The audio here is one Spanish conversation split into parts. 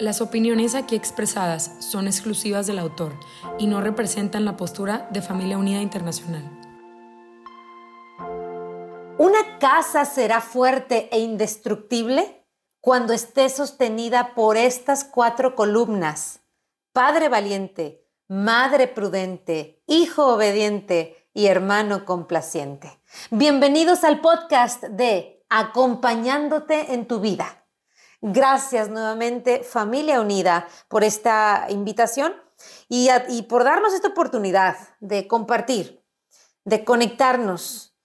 Las opiniones aquí expresadas son exclusivas del autor y no representan la postura de Familia Unida Internacional. Una casa será fuerte e indestructible cuando esté sostenida por estas cuatro columnas. Padre valiente, madre prudente, hijo obediente y hermano complaciente. Bienvenidos al podcast de Acompañándote en tu vida. Gracias nuevamente, familia unida, por esta invitación y, por darnos esta oportunidad de compartir, de conectarnos.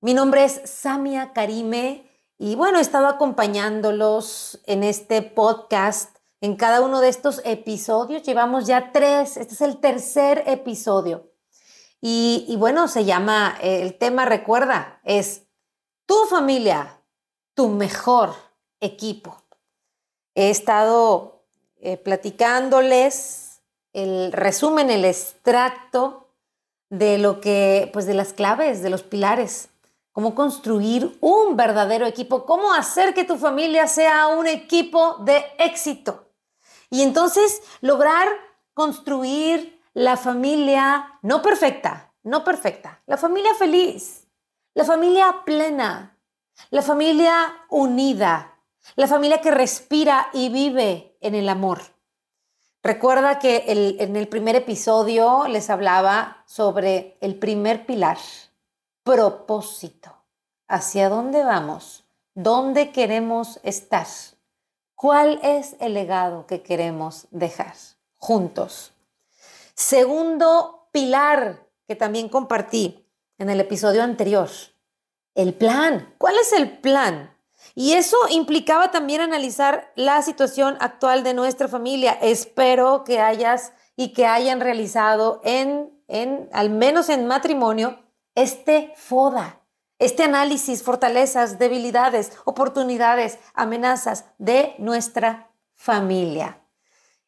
Mi nombre es Samia Karime y bueno, he estado acompañándolos en este podcast, en cada uno de estos episodios. Llevamos ya tres, este es el tercer episodio. Y, bueno, se llama, el tema, recuerda, es tu familia, tu mejor equipo he estado eh, platicándoles el resumen, el extracto de lo que, pues de las claves, de los pilares, cómo construir un verdadero equipo, cómo hacer que tu familia sea un equipo de éxito. Y entonces lograr construir la familia no perfecta, no perfecta, la familia feliz, la familia plena, la familia unida, la familia que respira y vive en el amor. Recuerda que en el primer episodio les hablaba sobre el primer pilar, propósito. ¿Hacia dónde vamos? ¿Dónde queremos estar? ¿Cuál es el legado que queremos dejar juntos? Segundo pilar que también compartí en el episodio anterior, el plan. ¿Cuál es el plan? Y eso implicaba también analizar la situación actual de nuestra familia. Espero que hayas y que hayan realizado en, en al menos en matrimonio, este FODA, este análisis, fortalezas, debilidades, oportunidades, amenazas de nuestra familia.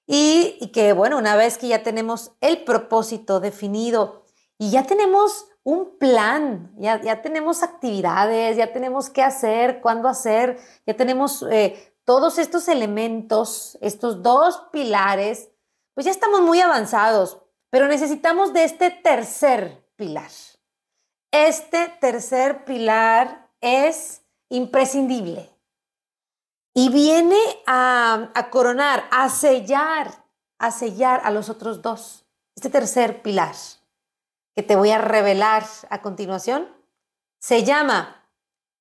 Y, y que, bueno, una vez que ya tenemos el propósito definido y ya tenemos un plan, ya, ya tenemos actividades, ya tenemos qué hacer, cuándo hacer, ya tenemos eh, todos estos elementos, estos dos pilares, pues ya estamos muy avanzados, pero necesitamos de este tercer pilar. Este tercer pilar es imprescindible y viene a, a coronar, a sellar, a sellar a los otros dos. Este tercer pilar que te voy a revelar a continuación se llama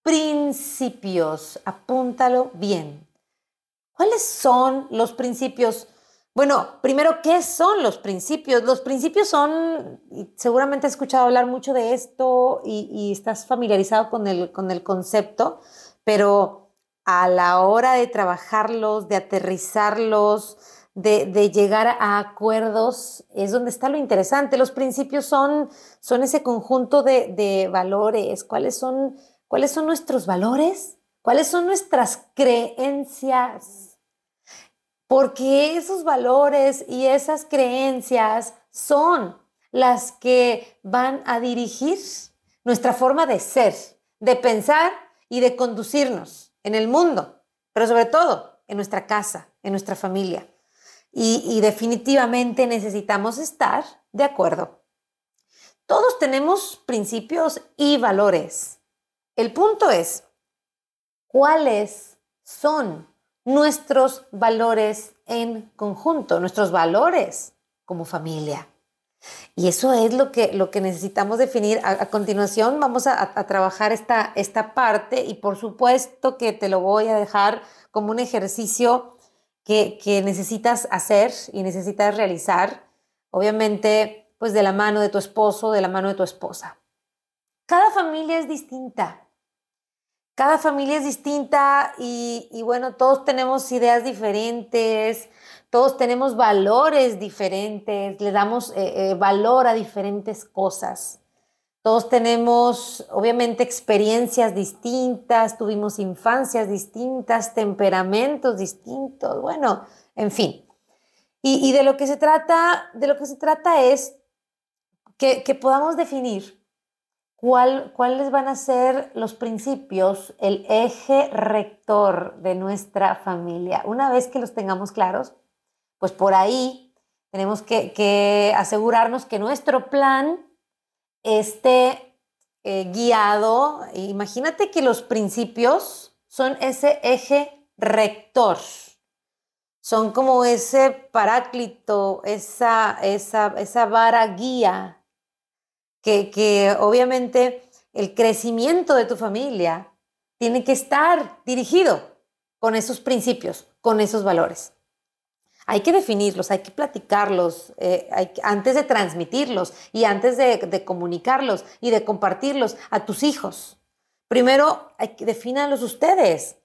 principios. Apúntalo bien. ¿Cuáles son los principios? Bueno, primero, ¿qué son los principios? Los principios son, seguramente has escuchado hablar mucho de esto y, estás familiarizado con el, con el concepto, pero a la hora de trabajarlos, de aterrizarlos, de, llegar a acuerdos es donde está lo interesante. Los principios son, son ese conjunto de, valores. ¿Cuáles son, ¿Cuáles son nuestros valores? ¿Cuáles son nuestras creencias? Porque esos valores y esas creencias son las que van a dirigir nuestra forma de ser, de pensar y de conducirnos en el mundo, pero sobre todo en nuestra casa, en nuestra familia y, definitivamente necesitamos estar de acuerdo. Todos tenemos principios y valores. El punto es, ¿cuáles son nuestros valores en conjunto, nuestros valores como familia? Y eso es lo que, lo que necesitamos definir. A, continuación vamos a, a, trabajar esta, esta parte y por supuesto que te lo voy a dejar como un ejercicio que, necesitas hacer y necesitas realizar, obviamente, pues de la mano de tu esposo, de la mano de tu esposa. Cada familia es distinta. Cada familia es distinta y, y, bueno, todos tenemos ideas diferentes, todos tenemos valores diferentes, le damos eh, eh, valor a diferentes cosas. Todos tenemos, obviamente, experiencias distintas, tuvimos infancias distintas, temperamentos distintos, bueno, en fin. Y, de lo que se trata, de lo que se trata es que, podamos definir cuál, cuáles van a ser los principios, el eje rector de nuestra familia. Una vez que los tengamos claros, pues por ahí tenemos que, que asegurarnos que nuestro plan esté eh, guiado. Imagínate que los principios son ese eje rector, son como ese paráclito, esa, esa, esa vara guía, que, que obviamente el crecimiento de tu familia tiene que estar dirigido con esos principios, con esos valores hay que definirlos, hay que platicarlos eh, antes de transmitirlos y antes de, comunicarlos y de compartirlos a tus hijos. Primero, hay que definirlos ustedes.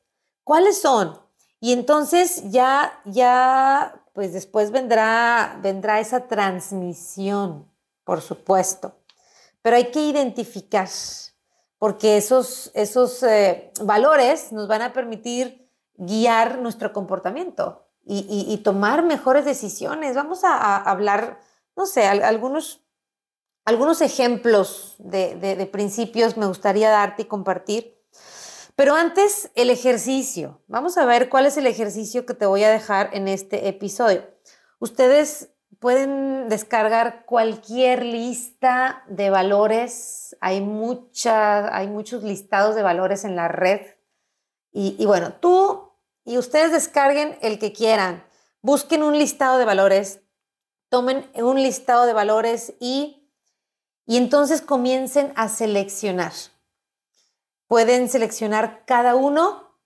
¿Cuáles son? Y entonces ya, ya, pues después vendrá, vendrá esa transmisión, por supuesto. Pero hay que identificar, porque esos, esos eh, valores nos van a permitir guiar nuestro comportamiento y, tomar mejores decisiones. Vamos a, hablar, no sé, algunos, algunos ejemplos de, principios me gustaría darte y compartir. Pero antes, el ejercicio. Vamos a ver cuál es el ejercicio que te voy a dejar en este episodio. Ustedes pueden descargar cualquier lista de valores. Hay, mucha, hay muchos listados de valores en la red. Y bueno, tú y ustedes descarguen el que quieran. Busquen un listado de valores, tomen un listado de valores y, y entonces comiencen a seleccionar. Pueden seleccionar cada uno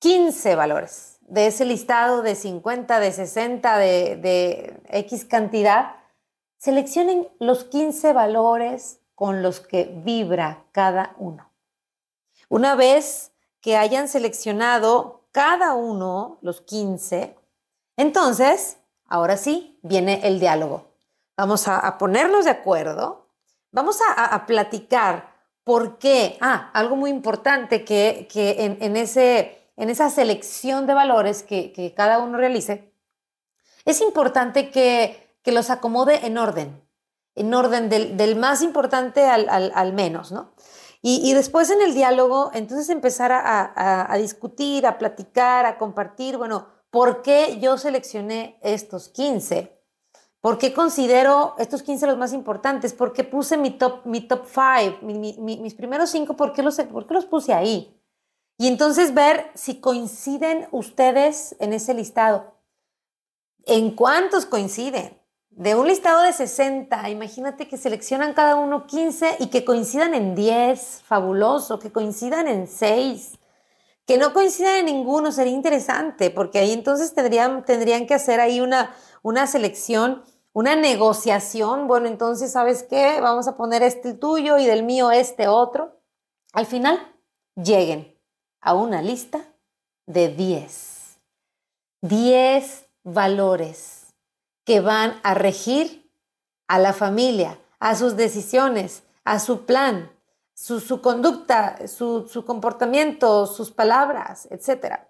15 valores de ese listado de 50, de 60, de, de X cantidad. Seleccionen los 15 valores con los que vibra cada uno. Una vez que hayan seleccionado cada uno, los 15, entonces, ahora sí, viene el diálogo. Vamos a, ponernos de acuerdo, vamos a, platicar por qué. Ah, algo muy importante que, en, ese, en esa selección de valores que, cada uno realice, es importante que, los acomode en orden, en orden del, más importante al, al menos, ¿no? Y, después en el diálogo, entonces empezar a, discutir, a platicar, a compartir, bueno, ¿por qué yo seleccioné estos 15? ¿Por qué considero estos 15 los más importantes? ¿Por qué puse mi top, mi top five, mis primeros cinco, ¿por qué, los, ¿por qué los puse ahí? Y entonces ver si coinciden ustedes en ese listado. ¿En cuántos coinciden? De un listado de 60, imagínate que seleccionan cada uno 15 y que coincidan en 10, fabuloso, que coincidan en 6, que no coincidan en ninguno, sería interesante, porque ahí entonces tendrían, tendrían que hacer ahí una, una selección, una negociación, bueno, entonces, ¿sabes qué? Vamos a poner este el tuyo y del mío este otro. Al final, lleguen a una lista de 10. 10 valores que van a regir a la familia, a sus decisiones, a su plan, su, conducta, su, comportamiento, sus palabras, etc.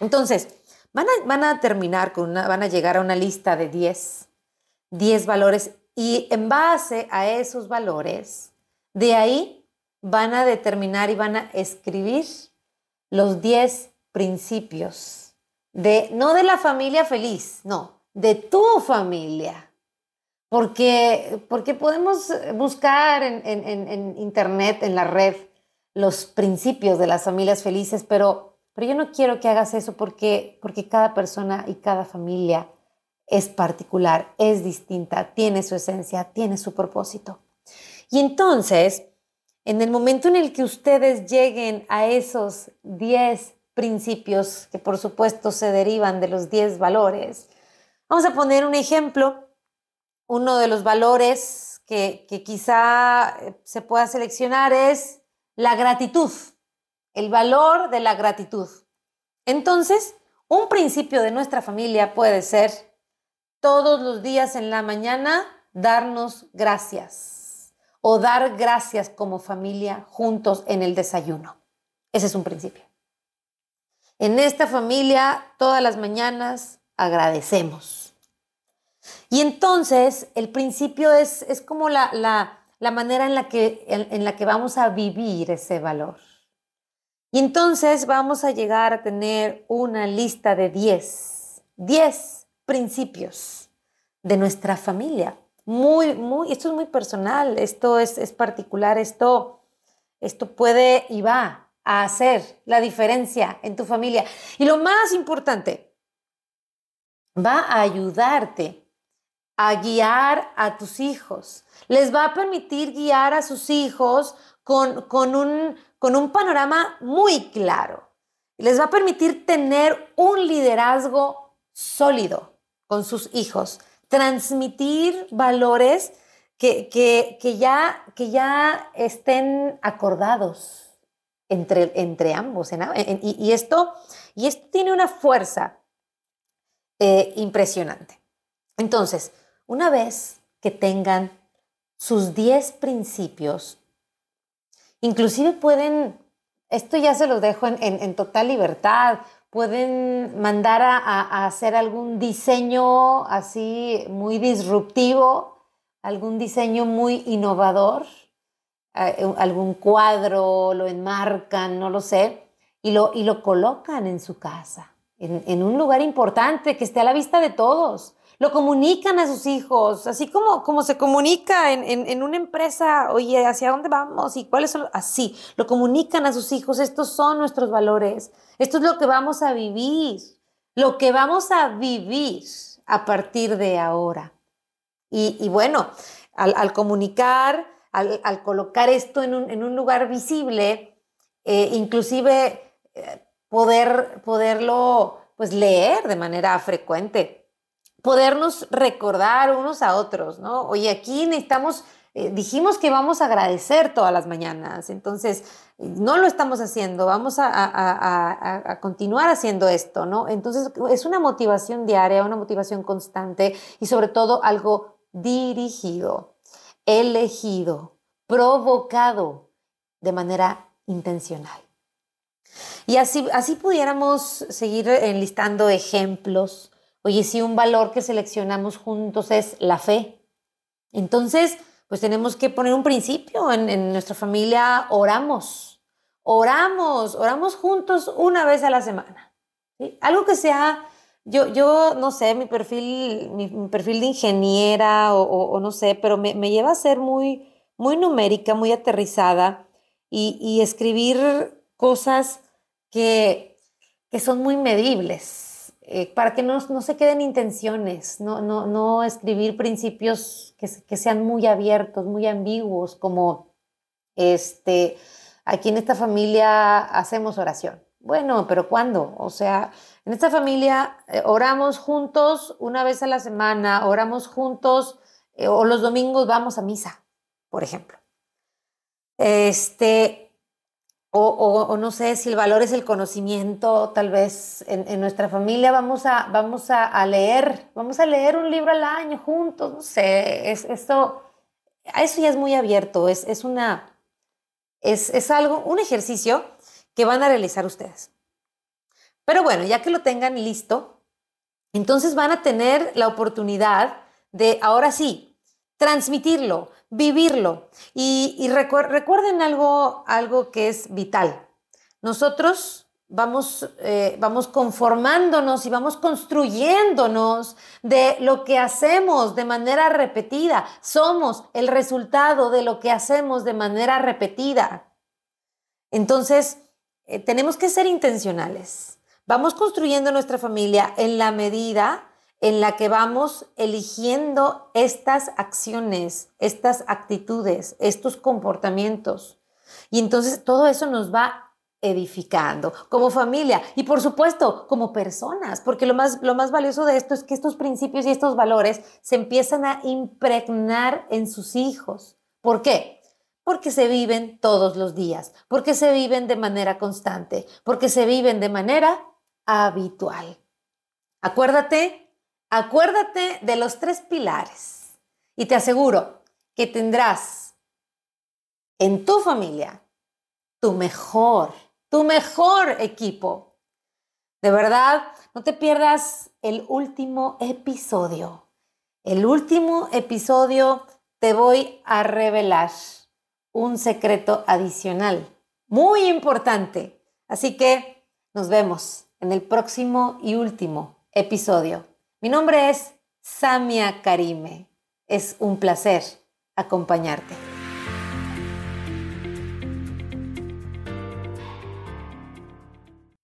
Entonces, van a, van a terminar con una, van a llegar a una lista de 10, 10 valores y en base a esos valores, de ahí van a determinar y van a escribir los 10 principios de, no de la familia feliz, no, de tu familia. Porque, porque podemos buscar en, internet, en la red, los principios de las familias felices, pero, pero yo no quiero que hagas eso porque, porque cada persona y cada familia es particular, es distinta, tiene su esencia, tiene su propósito. Y entonces, en el momento en el que ustedes lleguen a esos 10 principios, que por supuesto se derivan de los 10 valores, Vamos a poner un ejemplo. Uno de los valores que, quizá eh, se pueda seleccionar es la gratitud, el valor de la gratitud. Entonces, Un principio de nuestra familia puede ser todos los días en la mañana darnos gracias o dar gracias como familia juntos en el desayuno. Ese es un principio. En esta familia todas las mañanas agradecemos. Y entonces el principio es, es como la, la, manera en la, que, en la que vamos a vivir ese valor. Y entonces vamos a llegar a tener una lista de 10, 10 principios de nuestra familia. Muy, muy, esto es muy personal, esto es, es particular, esto, esto puede y va a hacer la diferencia en tu familia. Y lo más importante, va a ayudarte a guiar a tus hijos. Les va a permitir guiar a sus hijos con, con un, con un panorama muy claro. Les va a permitir tener un liderazgo sólido con sus hijos, transmitir valores que, que, ya, que ya estén acordados entre, entre ambos. y, esto, y esto tiene una fuerza eh, impresionante. Entonces, una vez que tengan sus 10 principios Inclusive pueden, esto ya se los dejo en, total libertad, pueden mandar a, hacer algún diseño así muy disruptivo, algún diseño muy innovador, eh, algún cuadro, lo enmarcan, no lo sé, y lo, y lo colocan en su casa, en, en un lugar importante que esté a la vista de todos lo comunican a sus hijos, así como, como se comunica en, una empresa, oye, ¿hacia dónde vamos? ¿Y cuáles son? Así, lo comunican a sus hijos, estos son nuestros valores, esto es lo que vamos a vivir, lo que vamos a vivir a partir de ahora. Y, bueno, al, comunicar, al, colocar esto en un, lugar visible, eh, inclusive eh, poder, poderlo pues leer de manera frecuente podernos recordar unos a otros, ¿no? Oye, aquí necesitamos, eh, dijimos que vamos a agradecer todas las mañanas, entonces no lo estamos haciendo, vamos a, continuar haciendo esto, ¿no? Entonces es una motivación diaria, una motivación constante y sobre todo algo dirigido, elegido, provocado de manera intencional. Y así, así pudiéramos seguir enlistando ejemplos Oye, si un valor que seleccionamos juntos es la fe, entonces, pues tenemos que poner un principio. En, nuestra familia oramos, oramos, oramos juntos una vez a la semana. Algo que sea, yo, yo no sé, mi perfil, mi, perfil de ingeniera o, no sé, pero me, lleva a ser muy, muy numérica, muy aterrizada y, y escribir cosas que, que son muy medibles eh, para que no, se queden intenciones, no, no, no escribir principios que, que, sean muy abiertos, muy ambiguos, como este, aquí en esta familia hacemos oración. Bueno, pero ¿cuándo? O sea, en esta familia eh, oramos juntos una vez a la semana, oramos juntos eh, o los domingos vamos a misa, por ejemplo. Este, o, no sé si el valor es el conocimiento, tal vez en, nuestra familia vamos, a, vamos a, leer, vamos a leer un libro al año juntos, no sé, es, esto, eso ya es muy abierto, es, es una, es, es algo, un ejercicio que van a realizar ustedes. Pero bueno, ya que lo tengan listo, entonces van a tener la oportunidad de, ahora sí, transmitirlo, vivirlo. Y, recuerden algo, algo que es vital. Nosotros vamos, eh, vamos conformándonos y vamos construyéndonos de lo que hacemos de manera repetida. Somos el resultado de lo que hacemos de manera repetida. Entonces, eh, tenemos que ser intencionales. Vamos construyendo nuestra familia en la medida en la que vamos eligiendo estas acciones, estas actitudes, estos comportamientos. Y entonces todo eso nos va edificando como familia y por supuesto como personas, porque lo más, lo más valioso de esto es que estos principios y estos valores se empiezan a impregnar en sus hijos. ¿Por qué? Porque se viven todos los días, porque se viven de manera constante, porque se viven de manera habitual. Acuérdate, acuérdate de los tres pilares y te aseguro que tendrás en tu familia tu mejor, tu mejor equipo. De verdad, no te pierdas el último episodio. El último episodio te voy a revelar un secreto adicional, muy importante. Así que nos vemos en el próximo y último episodio. Mi nombre es Samia Karime. Es un placer acompañarte.